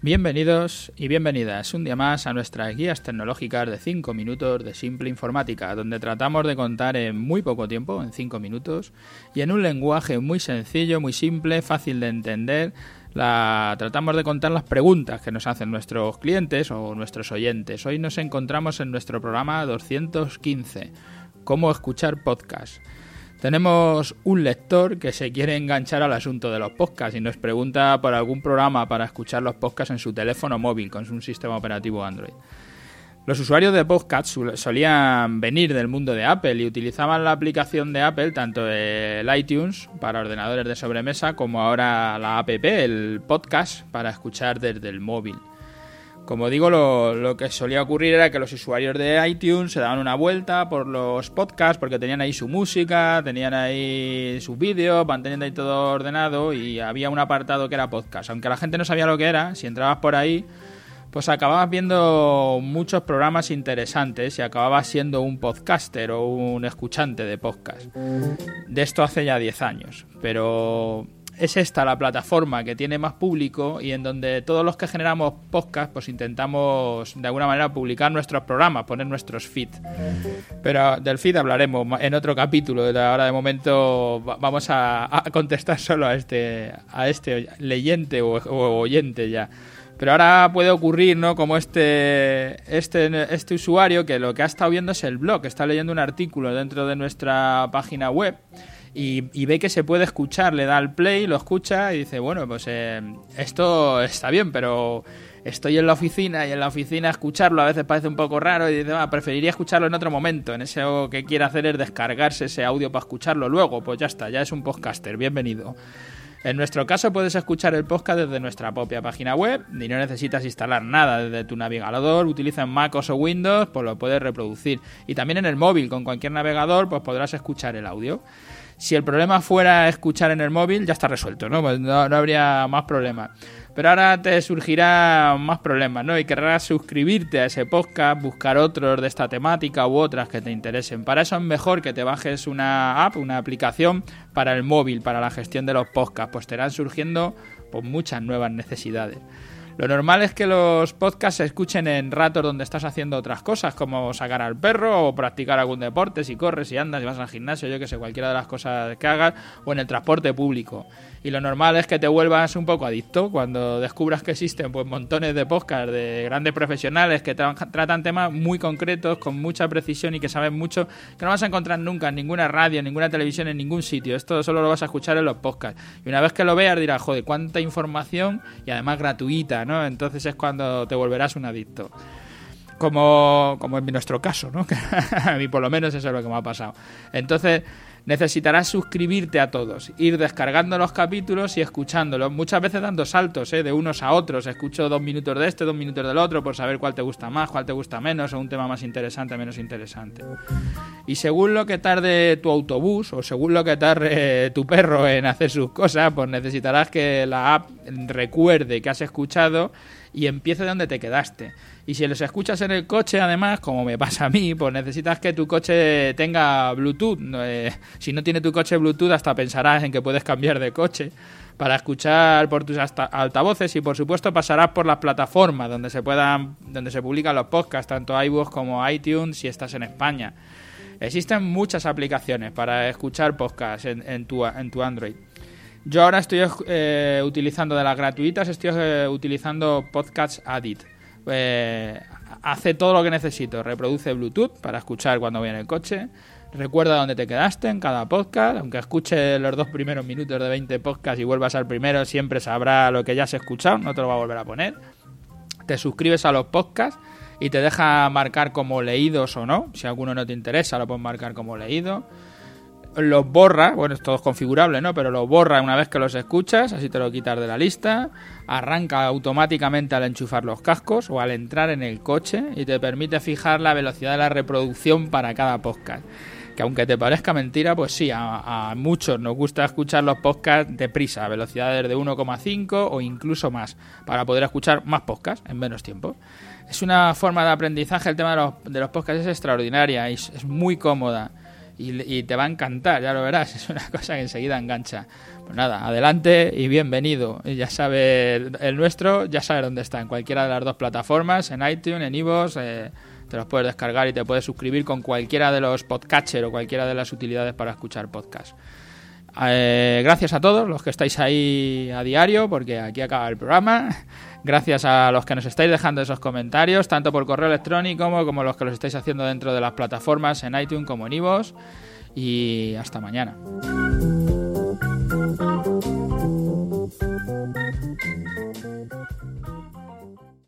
Bienvenidos y bienvenidas un día más a nuestras guías tecnológicas de 5 minutos de simple informática, donde tratamos de contar en muy poco tiempo, en 5 minutos, y en un lenguaje muy sencillo, muy simple, fácil de entender, la, tratamos de contar las preguntas que nos hacen nuestros clientes o nuestros oyentes. Hoy nos encontramos en nuestro programa 215, cómo escuchar podcast. Tenemos un lector que se quiere enganchar al asunto de los podcasts y nos pregunta por algún programa para escuchar los podcasts en su teléfono móvil con un sistema operativo Android. Los usuarios de podcasts solían venir del mundo de Apple y utilizaban la aplicación de Apple, tanto el iTunes para ordenadores de sobremesa como ahora la app, el podcast, para escuchar desde el móvil. Como digo, lo, que solía ocurrir era que los usuarios de iTunes se daban una vuelta por los podcasts porque tenían ahí su música, tenían ahí sus vídeos, mantenían ahí todo ordenado y había un apartado que era podcast. Aunque la gente no sabía lo que era, si entrabas por ahí, pues acababas viendo muchos programas interesantes y acababas siendo un podcaster o un escuchante de podcast. De esto hace ya 10 años, pero es esta la plataforma que tiene más público y en donde todos los que generamos podcast pues intentamos de alguna manera publicar nuestros programas, poner nuestros feeds. Pero del feed hablaremos en otro capítulo. Ahora de momento vamos a, contestar solo a este, a este leyente o, oyente ya. Pero ahora puede ocurrir, ¿no? Como este, este, este usuario que lo que ha estado viendo es el blog, está leyendo un artículo dentro de nuestra página web y, ve que se puede escuchar, le da al play, lo escucha y dice, bueno, pues eh, esto está bien, pero estoy en la oficina y en la oficina escucharlo a veces parece un poco raro y dice, ah, preferiría escucharlo en otro momento. En ese que quiere hacer es descargarse ese audio para escucharlo luego, pues ya está, ya es un podcaster, bienvenido. En nuestro caso puedes escuchar el podcast desde nuestra propia página web y no necesitas instalar nada desde tu navegador, utiliza Mac o Windows, pues lo puedes reproducir. Y también en el móvil, con cualquier navegador, pues podrás escuchar el audio. Si el problema fuera escuchar en el móvil, ya está resuelto, ¿no? Pues no, habría más problemas. Pero ahora te surgirá más problemas, ¿no? Y querrás suscribirte a ese podcast, buscar otros de esta temática u otras que te interesen. Para eso es mejor que te bajes una app, una aplicación para el móvil, para la gestión de los podcasts. Pues te irán surgiendo pues, muchas nuevas necesidades. Lo normal es que los podcasts se escuchen en ratos donde estás haciendo otras cosas, como sacar al perro o practicar algún deporte, si corres, si andas, si vas al gimnasio, yo que sé, cualquiera de las cosas que hagas, o en el transporte público. Y lo normal es que te vuelvas un poco adicto cuando descubras que existen pues montones de podcasts de grandes profesionales que tratan temas muy concretos, con mucha precisión y que saben mucho, que no vas a encontrar nunca en ninguna radio, en ninguna televisión, en ningún sitio. Esto solo lo vas a escuchar en los podcasts. Y una vez que lo veas dirás, joder, cuánta información y además gratuita, Entonces es cuando te volverás un adicto como, como en nuestro caso, ¿no? a mí por lo menos eso es lo que me ha pasado. Entonces, necesitarás suscribirte a todos, ir descargando los capítulos y escuchándolos, muchas veces dando saltos ¿eh? de unos a otros. Escucho dos minutos de este, dos minutos del otro, por saber cuál te gusta más, cuál te gusta menos, o un tema más interesante, menos interesante. Y según lo que tarde tu autobús, o según lo que tarde tu perro en hacer sus cosas, pues necesitarás que la app recuerde que has escuchado y empiece donde te quedaste. Y si los escuchas en el coche, además, como me pasa a mí, pues necesitas que tu coche tenga Bluetooth. Eh, si no tiene tu coche Bluetooth, hasta pensarás en que puedes cambiar de coche para escuchar por tus altavoces y por supuesto pasarás por las plataformas donde se puedan donde se publican los podcasts tanto iVoox como iTunes si estás en España existen muchas aplicaciones para escuchar podcasts en, tu, en tu Android yo ahora estoy eh, utilizando de las gratuitas estoy eh, utilizando Podcasts Addict eh, hace todo lo que necesito. Reproduce Bluetooth para escuchar cuando voy en el coche. Recuerda dónde te quedaste en cada podcast. Aunque escuche los dos primeros minutos de 20 podcasts y vuelvas al primero, siempre sabrá lo que ya has escuchado. No te lo va a volver a poner. Te suscribes a los podcasts y te deja marcar como leídos o no. Si alguno no te interesa, lo puedes marcar como leído los borra, bueno, es configurable, ¿no? Pero los borra una vez que los escuchas, así te lo quitas de la lista, arranca automáticamente al enchufar los cascos o al entrar en el coche y te permite fijar la velocidad de la reproducción para cada podcast. Que aunque te parezca mentira, pues sí, a, muchos nos gusta escuchar los podcasts deprisa, a velocidades de 1,5 o incluso más, para poder escuchar más podcasts en menos tiempo. Es una forma de aprendizaje, el tema de los, de los podcasts es extraordinaria y es muy cómoda y, te va a encantar, ya lo verás, es una cosa que enseguida engancha. Pues nada, adelante y bienvenido. Ya sabe el nuestro, ya sabe dónde está, en cualquiera de las dos plataformas, en iTunes, en iVoox, eh, te los puedes descargar y te puedes suscribir con cualquiera de los podcatchers o cualquiera de las utilidades para escuchar podcast. Eh, gracias a todos los que estáis ahí a diario, porque aquí acaba el programa. Gracias a los que nos estáis dejando esos comentarios, tanto por correo electrónico como, como los que los estáis haciendo dentro de las plataformas en iTunes como en iVoox. Y hasta mañana.